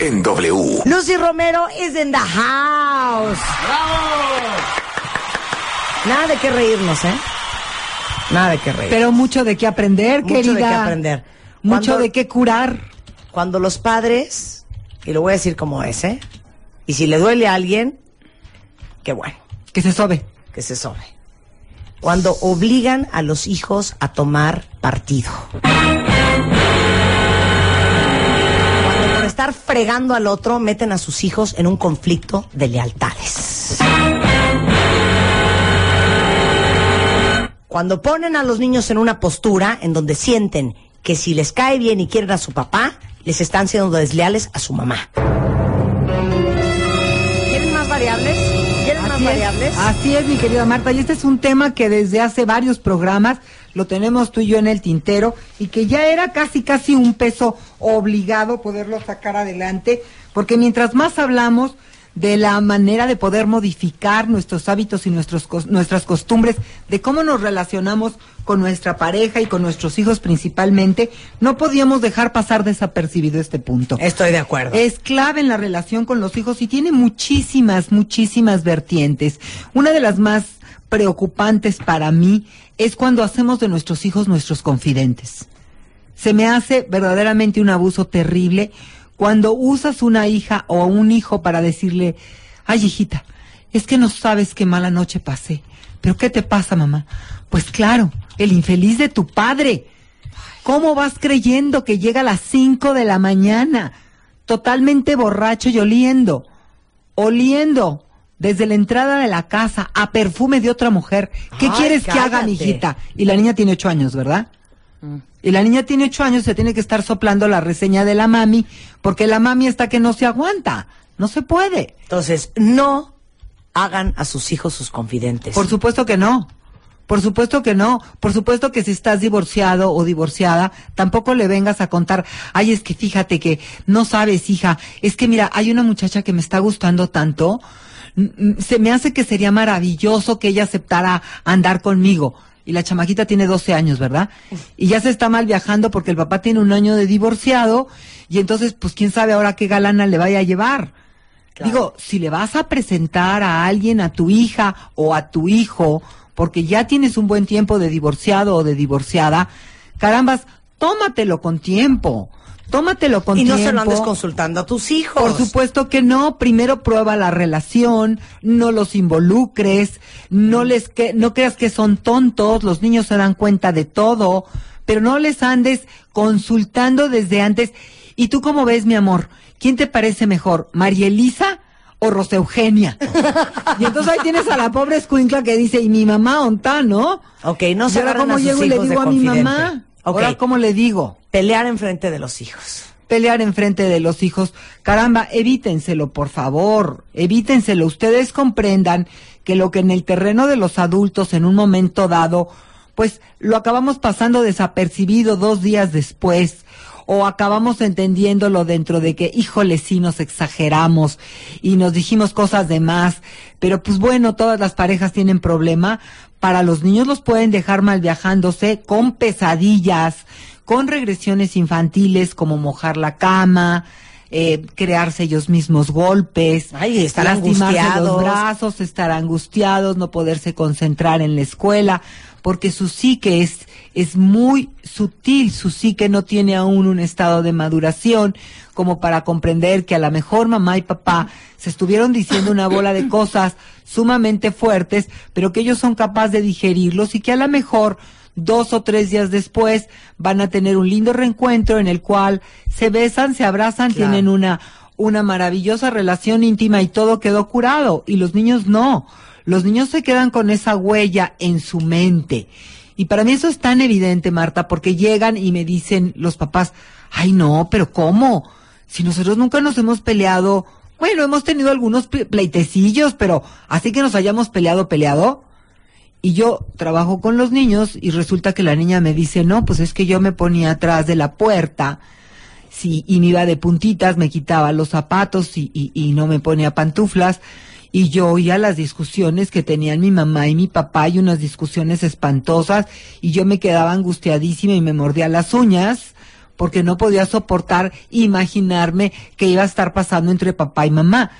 En W. Lucy Romero is in the house. Nada de qué reírnos, ¿eh? Nada de qué reír. Pero mucho de qué aprender, Mucho querida. de qué aprender. Mucho Cuando- de qué curar. Cuando los padres, y lo voy a decir como es, ¿eh? Y si le duele a alguien, qué bueno, Que se sobe. que se sobe. Cuando obligan a los hijos a tomar partido. Estar fregando al otro meten a sus hijos en un conflicto de lealtades. Cuando ponen a los niños en una postura en donde sienten que si les cae bien y quieren a su papá, les están siendo desleales a su mamá. ¿Quieren más variables? ¿Quieren más es, variables? así es, mi querida Marta. Y este es un tema que desde hace varios programas lo tenemos tú y yo en el tintero y que ya era casi, casi un peso obligado poderlo sacar adelante, porque mientras más hablamos de la manera de poder modificar nuestros hábitos y nuestros, nuestras costumbres, de cómo nos relacionamos con nuestra pareja y con nuestros hijos principalmente, no podíamos dejar pasar desapercibido este punto. Estoy de acuerdo. Es clave en la relación con los hijos y tiene muchísimas, muchísimas vertientes. Una de las más preocupantes para mí es cuando hacemos de nuestros hijos nuestros confidentes. Se me hace verdaderamente un abuso terrible cuando usas una hija o un hijo para decirle, ay hijita, es que no sabes qué mala noche pasé. ¿Pero qué te pasa, mamá? Pues claro, el infeliz de tu padre. ¿Cómo vas creyendo que llega a las 5 de la mañana, totalmente borracho y oliendo? Oliendo desde la entrada de la casa a perfume de otra mujer. ¿Qué Ay, quieres que haga, mijita? Y la niña tiene ocho años, ¿verdad? Y la niña tiene ocho años, se tiene que estar soplando la reseña de la mami, porque la mami está que no se aguanta. No se puede. Entonces, no hagan a sus hijos sus confidentes. Por supuesto que no. Por supuesto que no. Por supuesto que si estás divorciado o divorciada, tampoco le vengas a contar, ay, es que fíjate que no sabes, hija, es que mira, hay una muchacha que me está gustando tanto, se me hace que sería maravilloso que ella aceptara andar conmigo. Y la chamaquita tiene 12 años, ¿verdad? Y ya se está mal viajando porque el papá tiene un año de divorciado y entonces, pues quién sabe ahora qué galana le vaya a llevar. Digo, si le vas a presentar a alguien, a tu hija o a tu hijo, porque ya tienes un buen tiempo de divorciado o de divorciada, carambas, tómatelo con tiempo. Tómatelo con y no tiempo. se lo andes consultando a tus hijos. Por supuesto que no. Primero prueba la relación, no los involucres, no les que, no creas que son tontos, los niños se dan cuenta de todo, pero no les andes consultando desde antes. ¿Y tú cómo ves, mi amor? ¿Quién te parece mejor, María Elisa o Rosa Eugenia? y entonces ahí tienes a la pobre escuincla que dice, ¿y mi mamá onta, no? Ok, no ¿Y se ahora cómo a sus llego y le digo a mi mamá? Ok. Ahora, ¿cómo le digo? Pelear enfrente de los hijos. pelear enfrente de los hijos. Caramba, evítenselo, por favor, evítenselo. Ustedes comprendan que lo que en el terreno de los adultos en un momento dado, pues lo acabamos pasando desapercibido dos días después. O acabamos entendiéndolo dentro de que, híjole, sí nos exageramos y nos dijimos cosas de más. Pero pues bueno, todas las parejas tienen problema. Para los niños los pueden dejar mal viajándose con pesadillas, con regresiones infantiles como mojar la cama, eh, crearse ellos mismos golpes, Ay, estar lastimarse angustiados. los brazos, estar angustiados, no poderse concentrar en la escuela, porque su psique es, es muy sutil, su psique no tiene aún un estado de maduración como para comprender que a lo mejor mamá y papá se estuvieron diciendo una bola de cosas sumamente fuertes, pero que ellos son capaces de digerirlos y que a lo mejor dos o tres días después van a tener un lindo reencuentro en el cual se besan, se abrazan, Claro. tienen una, una maravillosa relación íntima y todo quedó curado. Y los niños no. Los niños se quedan con esa huella en su mente. Y para mí eso es tan evidente, Marta, porque llegan y me dicen los papás, ay no, pero ¿cómo? Si nosotros nunca nos hemos peleado, bueno, hemos tenido algunos ple- pleitecillos, pero así que nos hayamos peleado, peleado. Y yo trabajo con los niños y resulta que la niña me dice, no, pues es que yo me ponía atrás de la puerta sí, y me iba de puntitas, me quitaba los zapatos y no me ponía pantuflas. Y yo oía las discusiones que tenían mi mamá y mi papá y unas discusiones espantosas y yo me quedaba angustiadísima y me mordía las uñas porque no podía soportar imaginarme que iba a estar pasando entre papá y mamá.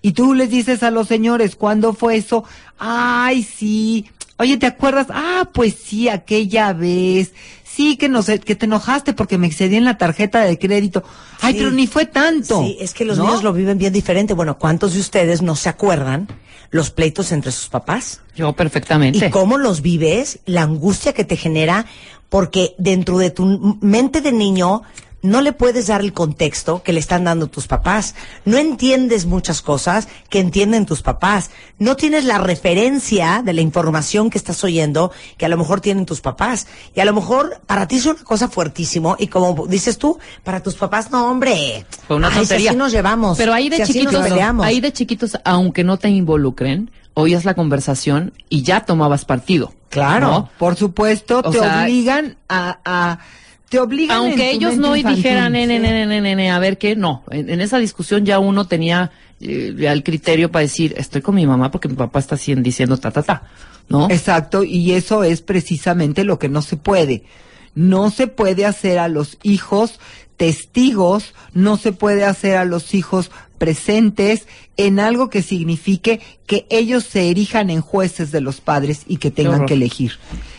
Y tú les dices a los señores, ¿cuándo fue eso? Ay, sí. Oye, ¿te acuerdas? Ah, pues sí, aquella vez. Sí, que, nos, que te enojaste porque me excedí en la tarjeta de crédito. Ay, Sí. pero ni fue tanto. Sí, es que los ¿no? niños lo viven bien diferente. Bueno, ¿cuántos de ustedes no se acuerdan los pleitos entre sus papás? Yo perfectamente. ¿Y cómo los vives? La angustia que te genera, porque dentro de tu mente de niño no le puedes dar el contexto que le están dando tus papás. No entiendes muchas cosas que entienden tus papás. No tienes la referencia de la información que estás oyendo que a lo mejor tienen tus papás. Y a lo mejor para ti es una cosa fuertísimo y como dices tú, para tus papás no, hombre. Fue una Ay, si así nos llevamos. Pero ahí de si chiquitos, peleamos. ahí de chiquitos, aunque no te involucren, oías la conversación y ya tomabas partido. Claro. ¿no? Por supuesto, O te sea- obligan a, a- te obligan Aunque ellos no infantil. dijeran, nene, Sí. nene, nene, nene, a ver qué, no. En, en esa discusión ya uno tenía eh, ya el criterio para decir, estoy con mi mamá porque mi papá está diciendo ta, ta, ta. ¿No? Exacto, y eso es precisamente lo que no se puede. No se puede hacer a los hijos testigos, no se puede hacer a los hijos presentes en algo que signifique que ellos se erijan en jueces de los padres y que tengan que elegir.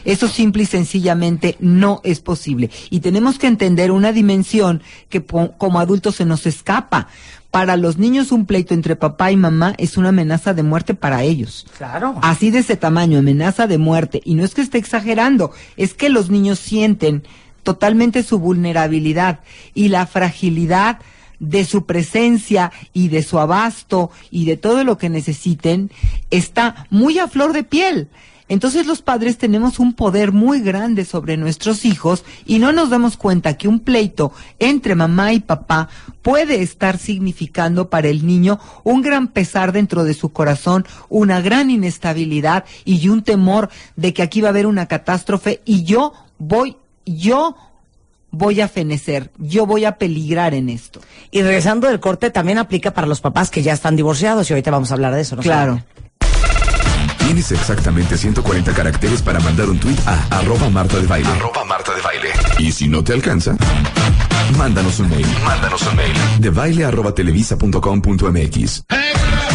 Eso simple y sencillamente no es posible. Y tenemos que entender una dimensión que como adultos se nos escapa. Para los niños un pleito entre papá y mamá es una amenaza de muerte para ellos. Claro. Así de ese tamaño, amenaza de muerte. Y no es que esté exagerando, es que los niños sienten totalmente su vulnerabilidad y la fragilidad de su presencia y de su abasto y de todo lo que necesiten está muy a flor de piel. Entonces los padres tenemos un poder muy grande sobre nuestros hijos y no nos damos cuenta que un pleito entre mamá y papá puede estar significando para el niño un gran pesar dentro de su corazón, una gran inestabilidad y un temor de que aquí va a haber una catástrofe y yo voy, yo voy a fenecer, yo voy a peligrar en esto. Y regresando del corte, también aplica para los papás que ya están divorciados y ahorita vamos a hablar de eso, ¿no? Claro. Tienes exactamente 140 caracteres para mandar un tweet a arroba Marta de Baile. Arroba Marta de Baile. Y si no te alcanza, mándanos un mail. Mándanos un mail. De baile arroba televisa punto com punto MX.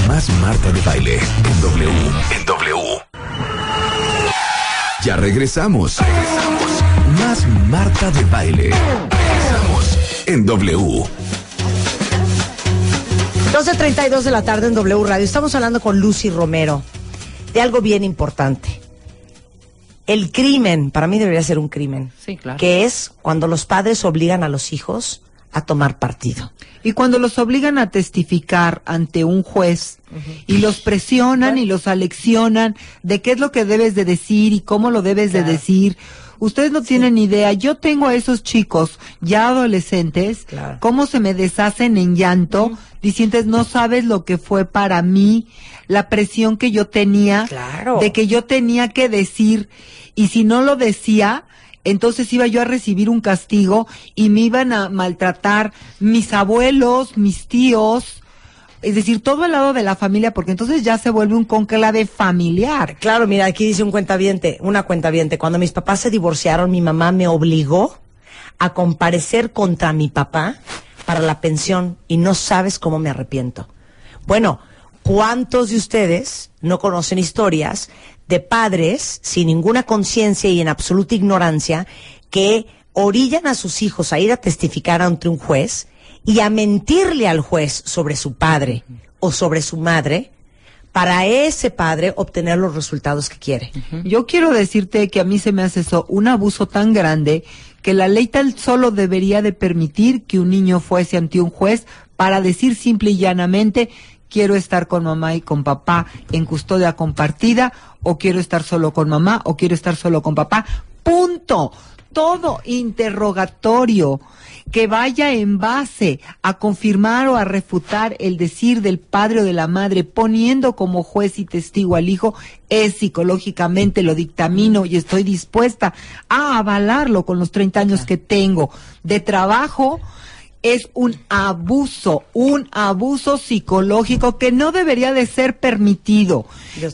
Más Marta de Baile en W. En W. Ya regresamos. Regresamos. Más Marta de Baile. Regresamos en W. 12.32 de la tarde en W Radio. Estamos hablando con Lucy Romero de algo bien importante. El crimen, para mí debería ser un crimen. Sí, claro. Que es cuando los padres obligan a los hijos a tomar partido. Y cuando los obligan a testificar ante un juez y los presionan y los aleccionan de qué es lo que debes de decir y cómo lo debes de decir, ustedes no tienen idea. Yo tengo a esos chicos ya adolescentes, Claro. cómo se me deshacen en llanto, diciendo no sabes lo que fue para mí, la presión que yo tenía, Claro. de que yo tenía que decir y si no lo decía, entonces iba yo a recibir un castigo y me iban a maltratar mis abuelos, mis tíos, es decir, todo el lado de la familia, porque entonces ya se vuelve un conclave familiar. Claro, mira, aquí dice un cuentaviente, una cuentaviente. Cuando mis papás se divorciaron, mi mamá me obligó a comparecer contra mi papá para la pensión y no sabes cómo me arrepiento. Bueno, ¿cuántos de ustedes no conocen historias de padres sin ninguna conciencia y en absoluta ignorancia que orillan a sus hijos a ir a testificar ante un juez y a mentirle al juez sobre su padre o sobre su madre para ese padre obtener los resultados que quiere. Yo quiero decirte que a mí se me hace eso un abuso tan grande que la ley tal solo debería de permitir que un niño fuese ante un juez para decir simple y llanamente quiero estar con mamá y con papá en custodia compartida o quiero estar solo con mamá o quiero estar solo con papá. Punto. Todo interrogatorio que vaya en base a confirmar o a refutar el decir del padre o de la madre, poniendo como juez y testigo al hijo, es psicológicamente lo dictamino y estoy dispuesta a avalarlo con los 30 años que tengo de trabajo es un abuso, un abuso psicológico que no debería de ser permitido.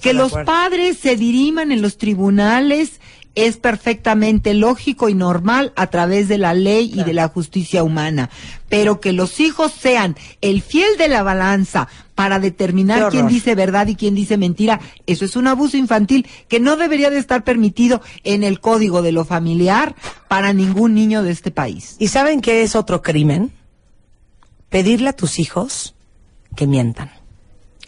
Que los padres se diriman en los tribunales es perfectamente lógico y normal a través de la ley y de la justicia humana. Pero que los hijos sean el fiel de la balanza para determinar quién dice verdad y quién dice mentira, eso es un abuso infantil que no debería de estar permitido en el código de lo familiar para ningún niño de este país. ¿Y saben qué es otro crimen? Pedirle a tus hijos que mientan.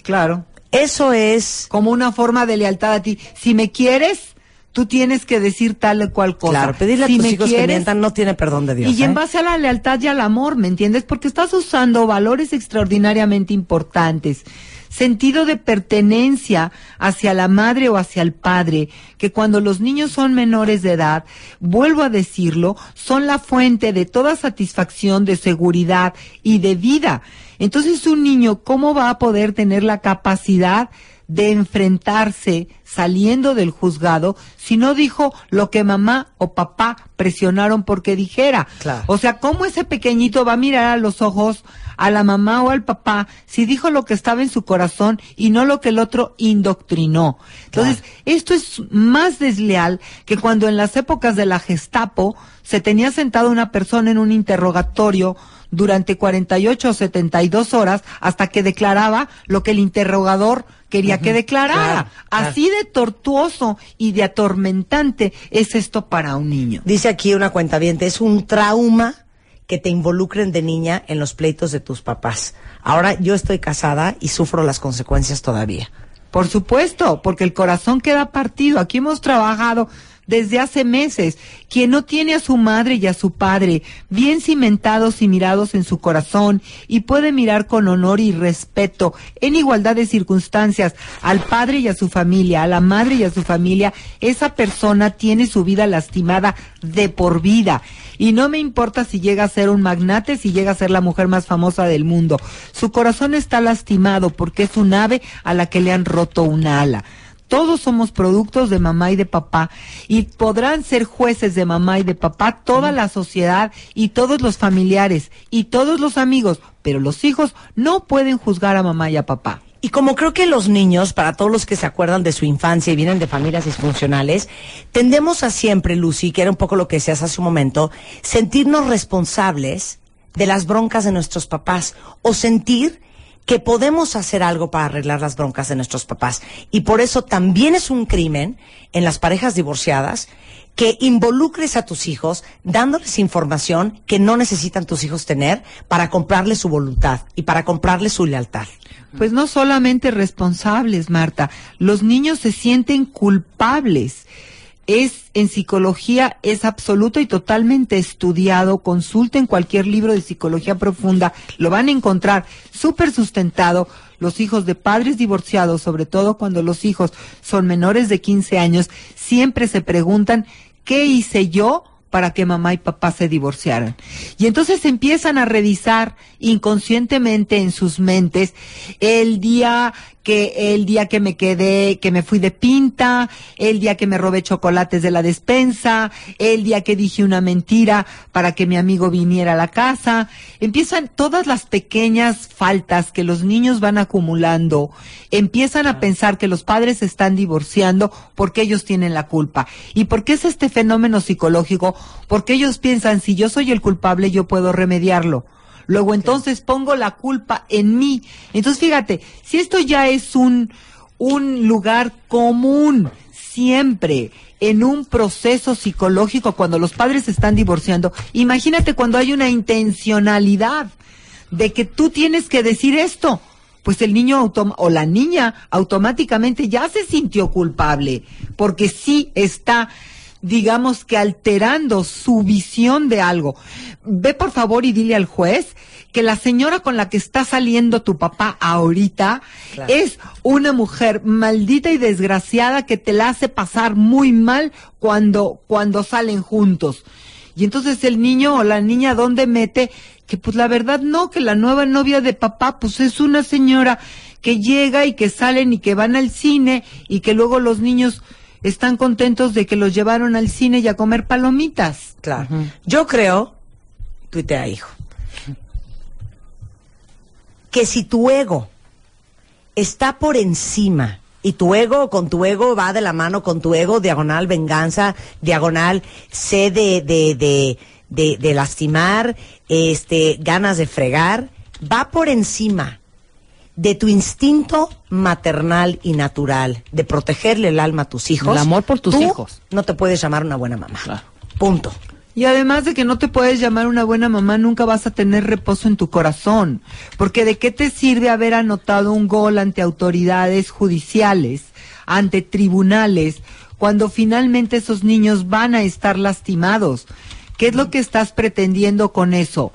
Claro. Eso es como una forma de lealtad a ti. Si me quieres, tú tienes que decir tal o cual cosa. Claro, pedirle a tus hijos que mientan no tiene perdón de Dios. Y en ¿eh? base a la lealtad y al amor, ¿me entiendes? Porque estás usando valores extraordinariamente importantes. Sentido de pertenencia hacia la madre o hacia el padre, que cuando los niños son menores de edad, vuelvo a decirlo, son la fuente de toda satisfacción, de seguridad y de vida. Entonces un niño, ¿cómo va a poder tener la capacidad de enfrentarse saliendo del juzgado si no dijo lo que mamá o papá presionaron porque dijera. O sea, ¿cómo ese pequeñito va a mirar a los ojos a la mamá o al papá si dijo lo que estaba en su corazón y no lo que el otro indoctrinó? Entonces, esto es más desleal que cuando en las épocas de la Gestapo se tenía sentado una persona en un interrogatorio durante 48 o 72 horas hasta que declaraba lo que el interrogador quería que declarara. Así de tortuoso y de atormentante es esto para un niño. Dice aquí una cuenta es un trauma que te involucren de niña en los pleitos de tus papás. Ahora yo estoy casada y sufro las consecuencias todavía. Por supuesto, porque el corazón queda partido. Aquí hemos trabajado desde hace meses, quien no tiene a su madre y a su padre bien cimentados y mirados en su corazón y puede mirar con honor y respeto en igualdad de circunstancias al padre y a su familia, a la madre y a su familia, esa persona tiene su vida lastimada de por vida. Y no me importa si llega a ser un magnate, si llega a ser la mujer más famosa del mundo. Su corazón está lastimado porque es un ave a la que le han roto una ala. Todos somos productos de mamá y de papá y podrán ser jueces de mamá y de papá toda la sociedad y todos los familiares y todos los amigos, pero los hijos no pueden juzgar a mamá y a papá. Y como creo que los niños, para todos los que se acuerdan de su infancia y vienen de familias disfuncionales, tendemos a siempre, Lucy, que era un poco lo que decías hace un momento, sentirnos responsables de las broncas de nuestros papás o sentir que podemos hacer algo para arreglar las broncas de nuestros papás. Y por eso también es un crimen en las parejas divorciadas que involucres a tus hijos dándoles información que no necesitan tus hijos tener para comprarles su voluntad y para comprarles su lealtad. Pues no solamente responsables, Marta, los niños se sienten culpables es en psicología es absoluto y totalmente estudiado. Consulten cualquier libro de psicología profunda, lo van a encontrar súper sustentado. Los hijos de padres divorciados, sobre todo cuando los hijos son menores de 15 años, siempre se preguntan, ¿qué hice yo? Para que mamá y papá se divorciaran. Y entonces empiezan a revisar inconscientemente en sus mentes el día que el día que me quedé, que me fui de pinta, el día que me robé chocolates de la despensa, el día que dije una mentira para que mi amigo viniera a la casa. Empiezan todas las pequeñas faltas que los niños van acumulando, empiezan a pensar que los padres se están divorciando porque ellos tienen la culpa. ¿Y por qué es este fenómeno psicológico? Porque ellos piensan, si yo soy el culpable, yo puedo remediarlo. Luego entonces pongo la culpa en mí. Entonces fíjate, si esto ya es un, un lugar común, siempre en un proceso psicológico cuando los padres se están divorciando, imagínate cuando hay una intencionalidad de que tú tienes que decir esto pues el niño o la niña automáticamente ya se sintió culpable, porque sí está digamos que alterando su visión de algo. Ve por favor y dile al juez que la señora con la que está saliendo tu papá ahorita es una mujer maldita y desgraciada que te la hace pasar muy mal cuando, cuando salen juntos. Y entonces el niño o la niña, ¿dónde mete? Que pues la verdad no, que la nueva novia de papá pues es una señora que llega y que salen y que van al cine y que luego los niños están contentos de que los llevaron al cine y a comer palomitas. Claro. Yo creo, tuitea hijo, que si tu ego está por encima y tu ego con tu ego va de la mano con tu ego, diagonal venganza, diagonal sé de, de, de, de, de lastimar, este, ganas de fregar, va por encima de tu instinto maternal y natural de protegerle el alma a tus hijos. El amor por tus tú hijos. No te puedes llamar una buena mamá. Punto. Y además de que no te puedes llamar una buena mamá, nunca vas a tener reposo en tu corazón. Porque de qué te sirve haber anotado un gol ante autoridades judiciales, ante tribunales, cuando finalmente esos niños van a estar lastimados. ¿Qué es lo que estás pretendiendo con eso?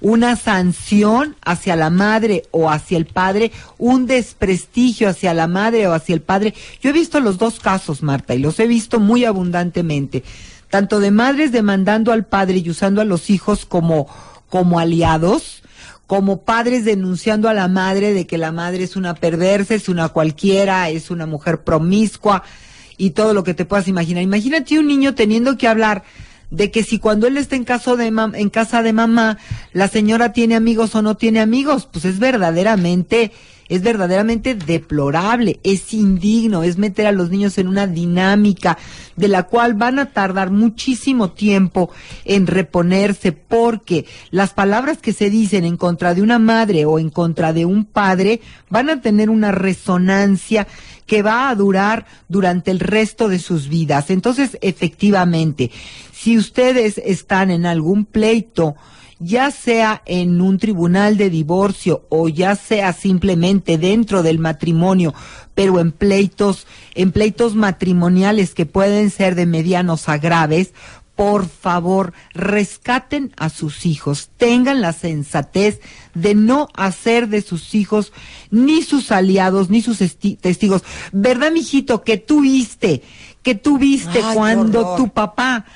Una sanción hacia la madre o hacia el padre, un desprestigio hacia la madre o hacia el padre. Yo he visto los dos casos, Marta, y los he visto muy abundantemente, tanto de madres demandando al padre y usando a los hijos como, como aliados, como padres denunciando a la madre de que la madre es una perversa, es una cualquiera, es una mujer promiscua y todo lo que te puedas imaginar. Imagínate un niño teniendo que hablar de que si cuando él está en, caso de en casa de mamá, la señora tiene amigos o no tiene amigos, pues es verdaderamente, es verdaderamente deplorable, es indigno, es meter a los niños en una dinámica de la cual van a tardar muchísimo tiempo en reponerse porque las palabras que se dicen en contra de una madre o en contra de un padre van a tener una resonancia que va a durar durante el resto de sus vidas. Entonces, efectivamente, si ustedes están en algún pleito, ya sea en un tribunal de divorcio o ya sea simplemente dentro del matrimonio, pero en pleitos, en pleitos matrimoniales que pueden ser de medianos a graves, por favor, rescaten a sus hijos, tengan la sensatez de no hacer de sus hijos ni sus aliados, ni sus testigos. ¿Verdad, mijito, que tú viste, que tú viste cuando tu papá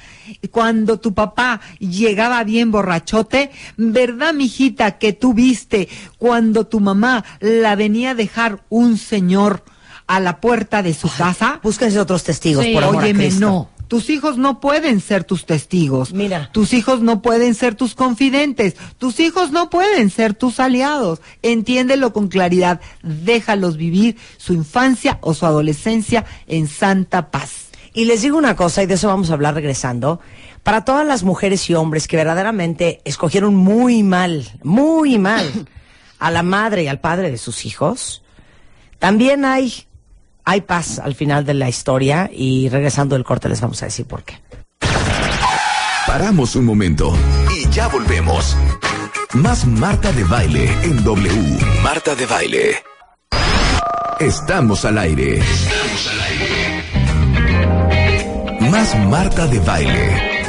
cuando tu papá llegaba bien borrachote, ¿verdad, mijita, que tú viste cuando tu mamá la venía a dejar un señor a la puerta de su casa? Búsquense otros testigos, por amor Óyeme, a Cristo. no. Tus hijos no pueden ser tus testigos. Mira. Tus hijos no pueden ser tus confidentes. Tus hijos no pueden ser tus aliados. Entiéndelo con claridad. Déjalos vivir su infancia o su adolescencia en santa paz. Y les digo una cosa, y de eso vamos a hablar regresando. Para todas las mujeres y hombres que verdaderamente escogieron muy mal, muy mal a la madre y al padre de sus hijos, también hay, hay paz al final de la historia y regresando del corte les vamos a decir por qué. Paramos un momento y ya volvemos. Más Marta de Baile en W. Marta de Baile. Estamos al aire. Estamos al aire. Más Marta de Baile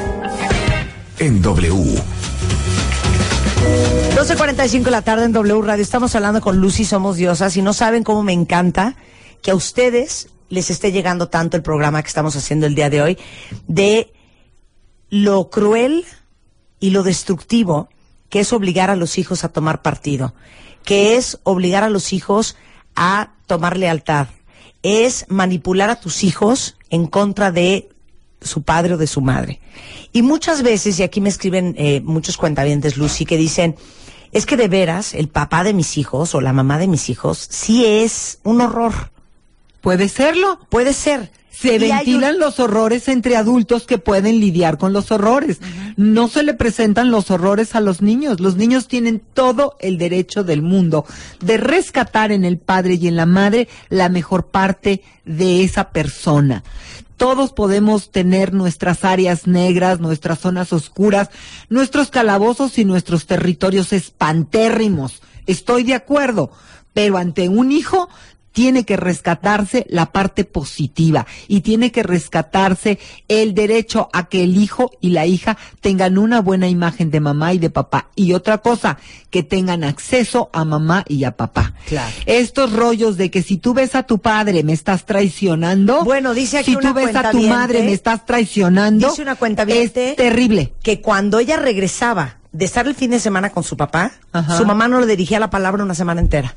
en W. 12.45 de la tarde en W Radio. Estamos hablando con Lucy Somos Diosas y no saben cómo me encanta que a ustedes les esté llegando tanto el programa que estamos haciendo el día de hoy de lo cruel y lo destructivo que es obligar a los hijos a tomar partido, que es obligar a los hijos a tomar lealtad, es manipular a tus hijos en contra de su padre o de su madre. Y muchas veces, y aquí me escriben eh, muchos cuentavientes, Lucy, que dicen, es que de veras el papá de mis hijos o la mamá de mis hijos sí es un horror. ¿Puede serlo? Puede ser. se Y ventilan un- los horrores entre adultos que pueden lidiar con los horrores. No se le presentan los horrores a los niños. Los niños tienen todo el derecho del mundo de rescatar en el padre y en la madre la mejor parte de esa persona. Todos podemos tener nuestras áreas negras, nuestras zonas oscuras, nuestros calabozos y nuestros territorios espantérrimos. Estoy de acuerdo, pero ante un hijo tiene que rescatarse la parte positiva y tiene que rescatarse el derecho a que el hijo y la hija tengan una buena imagen de mamá y de papá. Y otra cosa, que tengan acceso a mamá y a papá. Claro. Estos rollos de que si tú ves a tu padre me estás traicionando. Bueno, dice aquí si una tú ves a tu madre me estás traicionando. Dice una cuentaviente- Es terrible. que cuando ella regresaba de estar el fin de semana con su papá, Ajá. su mamá no le dirigía la palabra una semana entera.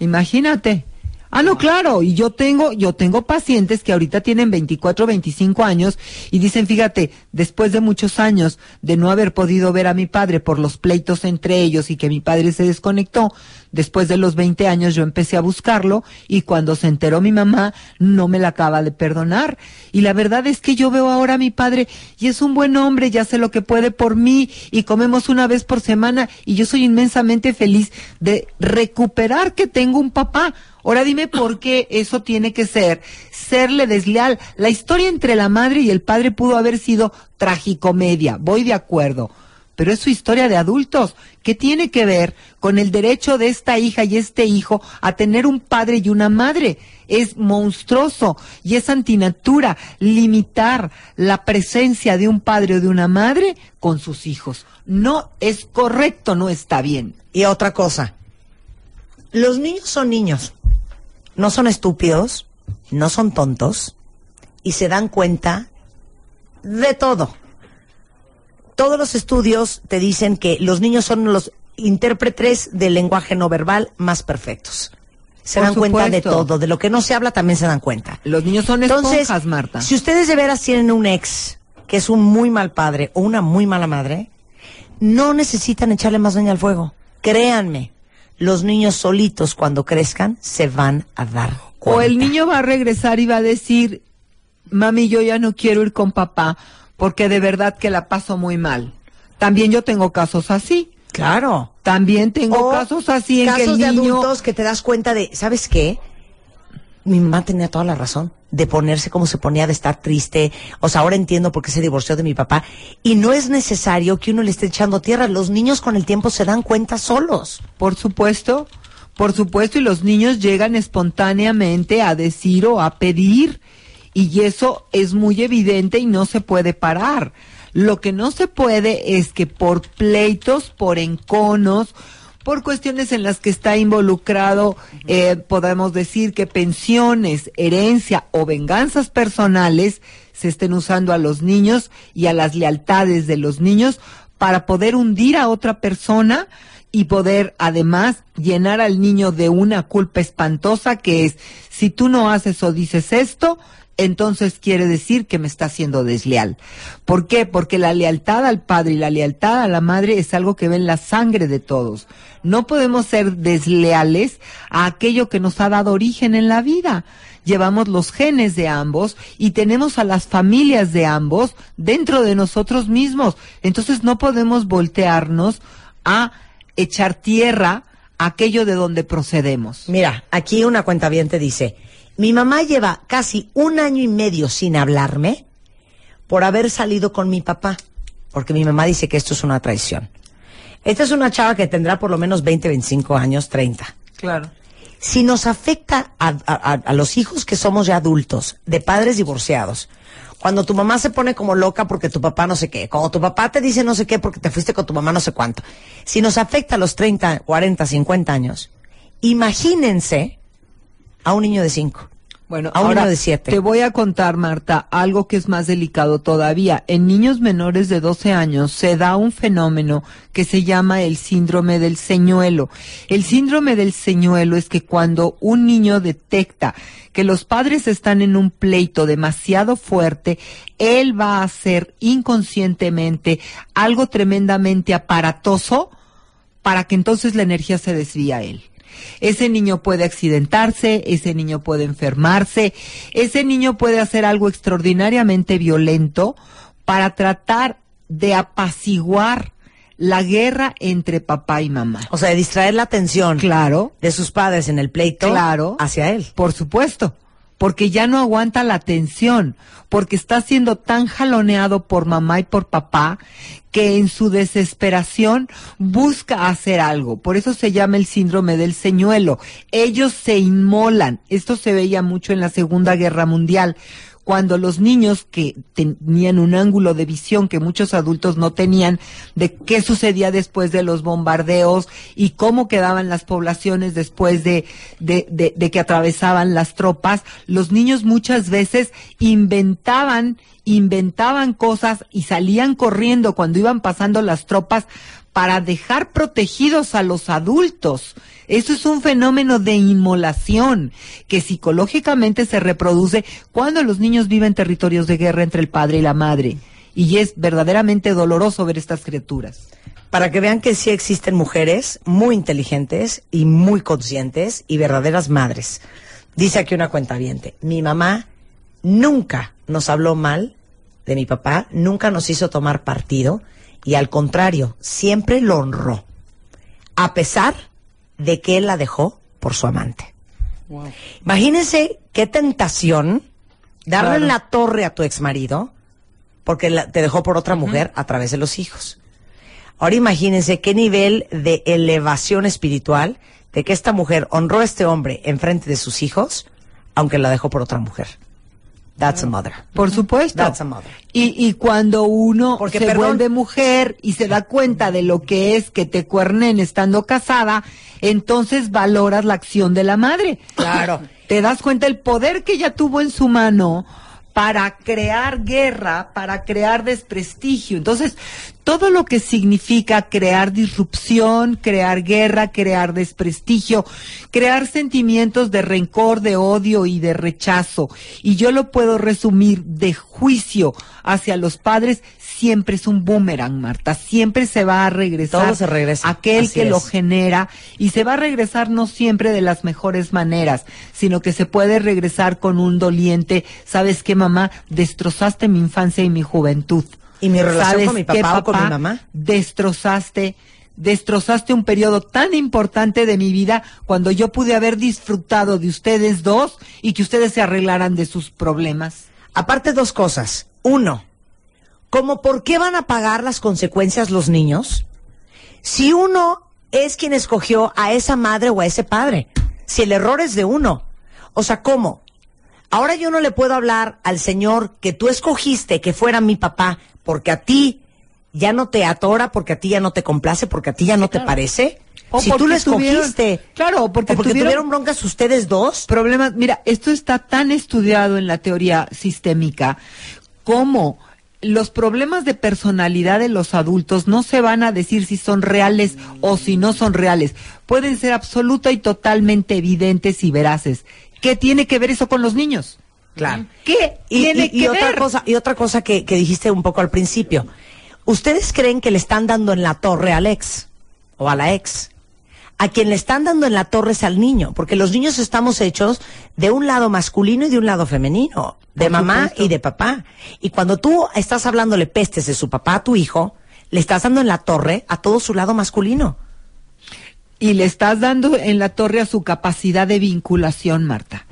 Imagínate. Ah, no, claro, y yo tengo, yo tengo pacientes que ahorita tienen 24, 25 años y dicen, fíjate, después de muchos años de no haber podido ver a mi padre por los pleitos entre ellos y que mi padre se desconectó, después de los 20 años yo empecé a buscarlo y cuando se enteró mi mamá no me la acaba de perdonar. Y la verdad es que yo veo ahora a mi padre y es un buen hombre, ya sé lo que puede por mí y comemos una vez por semana y yo soy inmensamente feliz de recuperar que tengo un papá. Ahora dime por qué eso tiene que ser serle desleal. La historia entre la madre y el padre pudo haber sido tragicomedia, voy de acuerdo. Pero es su historia de adultos, que tiene que ver con el derecho de esta hija y este hijo a tener un padre y una madre. Es monstruoso y es antinatura limitar la presencia de un padre o de una madre con sus hijos. No es correcto, no está bien. Y otra cosa, los niños son niños, no son estúpidos, no son tontos y se dan cuenta de todo. Todos los estudios te dicen que los niños son los intérpretes del lenguaje no verbal más perfectos. Se Por dan cuenta de todo, de lo que no se habla también se dan cuenta. Los niños son Entonces, esponjas, Marta. si ustedes de veras tienen un ex que es un muy mal padre o una muy mala madre, no necesitan echarle más leña al fuego. Créanme, los niños solitos cuando crezcan se van a dar cuenta. O el niño va a regresar y va a decir, mami, yo ya no quiero ir con papá porque de verdad que la paso muy mal. También yo tengo casos así. Claro. También tengo O casos así en que casos el de niño... adultos que te das cuenta de, ¿sabes qué? Mi mamá tenía toda la razón de ponerse como se ponía, de estar triste. O sea, ahora entiendo por qué se divorció de mi papá. Y no es necesario que uno le esté echando tierra. Los niños con el tiempo se dan cuenta solos. Por supuesto, por supuesto, y los niños llegan espontáneamente a decir o a pedir, y eso es muy evidente y no se puede parar. Lo que no se puede es que por pleitos, por enconos, por cuestiones en las que está involucrado, eh, podemos decir que pensiones, herencia o venganzas personales se estén usando a los niños y a las lealtades de los niños para poder hundir a otra persona y poder además llenar al niño de una culpa espantosa que es, si tú no haces o dices esto, entonces quiere decir que me está siendo desleal. ¿Por qué? Porque la lealtad al padre y la lealtad a la madre es algo que ve en la sangre de todos. No podemos ser desleales a aquello que nos ha dado origen en la vida. Llevamos los genes de ambos y tenemos a las familias de ambos dentro de nosotros mismos. Entonces no podemos voltearnos a echar tierra aquello de donde procedemos. Mira, aquí una cuenta te dice, mi mamá lleva casi un año y medio sin hablarme por haber salido con mi papá, porque mi mamá dice que esto es una traición. Esta es una chava que tendrá por lo menos 20, 25 años, 30. Claro. Si nos afecta a, a- a- a los hijos que somos ya adultos, de padres divorciados, cuando tu mamá se pone como loca porque tu papá no sé qué, cuando tu papá te dice no sé qué porque te fuiste con tu mamá no sé cuánto, si nos afecta a los 30, 40, 50 años, imagínense a un niño de 5. Bueno, A un ahora niño de siete. te voy a contar, Marta, algo que es más delicado todavía. En niños menores de 12 años se da un fenómeno que se llama el síndrome del señuelo. El síndrome del señuelo es que cuando un niño detecta que los padres están en un pleito demasiado fuerte, él va a hacer inconscientemente algo tremendamente aparatoso para que entonces la energía se desvíe a él. Ese niño puede accidentarse, ese niño puede enfermarse, ese niño puede hacer algo extraordinariamente violento para tratar de apaciguar la guerra entre papá y mamá. O sea, de distraer la atención Claro, de sus padres en el pleito Claro. hacia él. por supuesto, porque ya no aguanta la tensión, porque está siendo tan jaloneado por mamá y por papá que en su desesperación busca hacer algo. Por eso se llama el síndrome del señuelo. Ellos se inmolan. Esto se veía mucho en la Segunda Guerra Mundial. Cuando los niños que tenían un ángulo de visión que muchos adultos no tenían de qué sucedía después de los bombardeos y cómo quedaban las poblaciones después de, de, de- de que atravesaban las tropas, los niños muchas veces inventaban, inventaban cosas y salían corriendo cuando iban pasando las tropas para dejar protegidos a los adultos. Eso es un fenómeno de inmolación que psicológicamente se reproduce cuando los niños viven territorios de guerra entre el padre y la madre. Y es verdaderamente doloroso ver estas criaturas. Para que vean que sí existen mujeres muy inteligentes y muy conscientes y verdaderas madres. Dice aquí una cuenta mi mamá nunca nos habló mal de mi papá, nunca nos hizo tomar partido y al contrario, siempre lo honró, a pesar de que él la dejó por su amante. Imagínense qué tentación darle Claro. en la torre a tu exmarido porque la- te dejó por otra mujer a través de los hijos. Ahora imagínense qué nivel de elevación espiritual de que esta mujer honró a este hombre en frente de sus hijos, aunque la dejó por otra mujer. That's a mother. Por supuesto. That's a mother. Y, y cuando uno Porque, se perdón. vuelve mujer y se da cuenta de lo que es que te cuernen estando casada, entonces valoras la acción de la madre. Claro. Te das cuenta el poder que ella tuvo en su mano para crear guerra, para crear desprestigio. Entonces, todo lo que significa crear disrupción, crear guerra, crear desprestigio, crear sentimientos de rencor, de odio y de rechazo. Y yo lo puedo resumir de juicio hacia los padres, siempre es un boomerang, Marta. Siempre se va a regresar. Todo se regresa. Aquel Así que lo genera y se va a regresar no siempre de las mejores maneras, sino que se puede regresar con un doliente, ¿sabes qué, mamá? Destrozaste mi infancia y mi juventud. ¿Y mi relación ¿Sabes con mi qué, papá o con mi mamá? Destrozaste destrozaste un periodo tan importante de mi vida cuando yo pude haber disfrutado de ustedes dos y que ustedes se arreglaran de sus problemas. Aparte dos cosas. Uno, como por qué van a pagar las consecuencias los niños si uno es quien escogió a esa madre o a ese padre. Si el error es de uno. O sea, ¿cómo? Ahora yo no le puedo hablar al señor que tú escogiste que fuera mi papá porque a ti ya no te atora, porque a ti ya no te complace, porque a ti ya no te parece. O si tú lo tuvieron- escogiste. claro, porque o porque tuvieron- tuvieron broncas ustedes dos. problemas. Mira, esto está tan estudiado en la teoría sistémica como los problemas de personalidad de los adultos no se van a decir si son reales o si no son reales. Pueden ser absoluta y totalmente evidentes y veraces. ¿Qué tiene que ver eso con los niños? Claro. ¿Qué Y, tiene y- y que otra cosa, y otra cosa que, que dijiste un poco al principio. ¿Ustedes creen que le están dando en la torre al ex o a la ex? A quien le están dando en la torre es al niño, porque los niños estamos hechos de un lado masculino y de un lado femenino, de Por mamá supuesto. y de papá. Y cuando tú estás hablándole pestes de su papá a tu hijo, le estás dando en la torre a todo su lado masculino. y le estás dando en la torre a su capacidad de vinculación, Marta.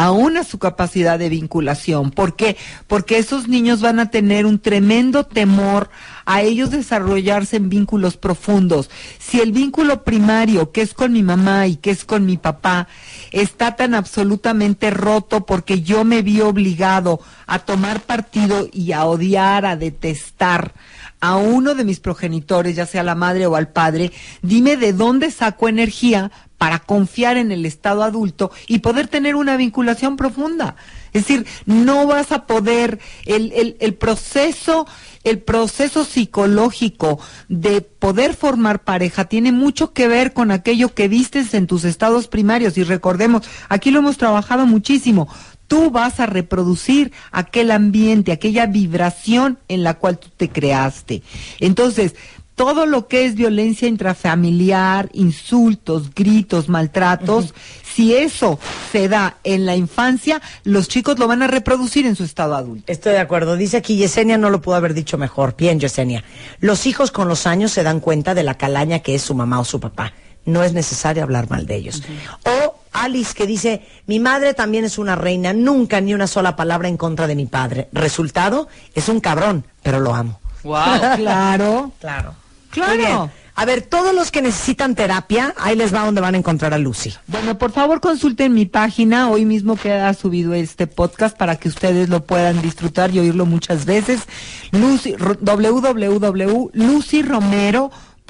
Aún a su capacidad de vinculación. ¿Por qué? Porque esos niños van a tener un tremendo temor a ellos desarrollarse en vínculos profundos. Si el vínculo primario, que es con mi mamá y que es con mi papá, está tan absolutamente roto porque yo me vi obligado a tomar partido y a odiar, a detestar a uno de mis progenitores, ya sea la madre o al padre, dime de dónde saco energía para confiar en el estado adulto y poder tener una vinculación profunda. Es decir, no vas a poder, el, el, el proceso, el proceso psicológico de poder formar pareja tiene mucho que ver con aquello que vistes en tus estados primarios. Y recordemos, aquí lo hemos trabajado muchísimo tú vas a reproducir aquel ambiente, aquella vibración en la cual tú te creaste. Entonces, todo lo que es violencia intrafamiliar, insultos, gritos, maltratos, si eso se da en la infancia, los chicos lo van a reproducir en su estado adulto. Estoy de acuerdo. Dice aquí Yesenia no lo pudo haber dicho mejor. Bien, Yesenia. Los hijos con los años se dan cuenta de la calaña que es su mamá o su papá. No es necesario hablar mal de ellos. O Alice que dice, mi madre también es una reina, nunca ni una sola palabra en contra de mi padre. Resultado, es un cabrón, pero lo amo. Wow. Claro, Claro. Claro. Muy bien. A ver, todos los que necesitan terapia, ahí les va donde van a encontrar a Lucy. Bueno, por favor consulten mi página. Hoy mismo queda subido este podcast para que ustedes lo puedan disfrutar y oírlo muchas veces. Lucy, ro-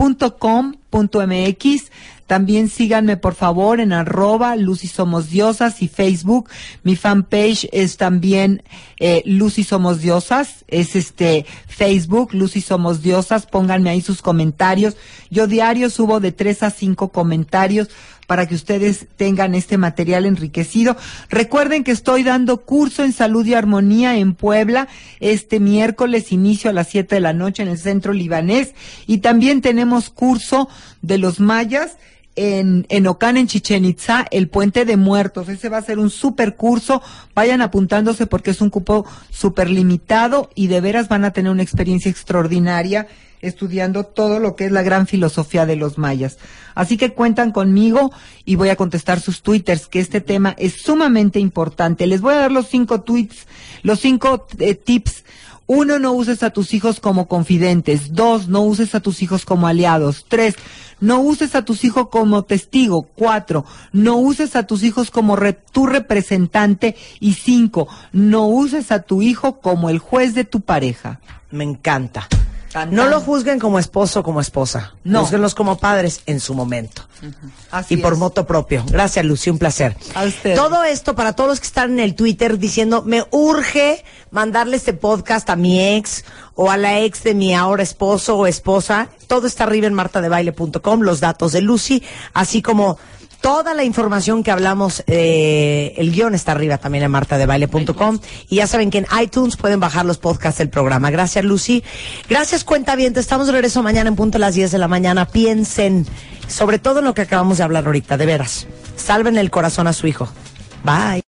www.lucyromero.com.mx También síganme por favor en arroba Lucy Somos Diosas y Facebook. Mi fanpage es también eh, Lucy Somos Diosas. Es este Facebook, Lucy Somos Diosas. Pónganme ahí sus comentarios. Yo diario subo de tres a cinco comentarios para que ustedes tengan este material enriquecido. Recuerden que estoy dando curso en salud y armonía en Puebla este miércoles, inicio a las 7 de la noche en el centro libanés. Y también tenemos curso de los mayas en, en Ocán, en Chichen Itza, el Puente de Muertos. Ese va a ser un super curso. Vayan apuntándose porque es un cupo súper limitado y de veras van a tener una experiencia extraordinaria estudiando todo lo que es la gran filosofía de los mayas. Así que cuentan conmigo y voy a contestar sus twitters, que este tema es sumamente importante. Les voy a dar los cinco tweets, los cinco eh, tips. Uno, no uses a tus hijos como confidentes. Dos, no uses a tus hijos como aliados. Tres, no uses a tus hijos como testigo. Cuatro, no uses a tus hijos como re- tu representante. Y cinco, no uses a tu hijo como el juez de tu pareja. Me encanta. Tan, No tan. lo juzguen como esposo o como esposa. No. Júzguenlos como padres en su momento. Así y por es. moto propio. Gracias, Lucy, un placer. A usted. Todo esto para todos los que están en el Twitter diciendo, me urge mandarle este podcast a mi ex o a la ex de mi ahora esposo o esposa. Todo está arriba en martadebaile.com, los datos de Lucy, así como toda la información que hablamos, eh, el guion está arriba también en martadebaile.com. Y ya saben que en iTunes pueden bajar los podcasts del programa. Gracias, Lucy. Gracias, cuenta bien. Estamos de regreso mañana en punto a las 10 de la mañana. Piensen sobre todo en lo que acabamos de hablar ahorita, de veras. Salven el corazón a su hijo. Bye.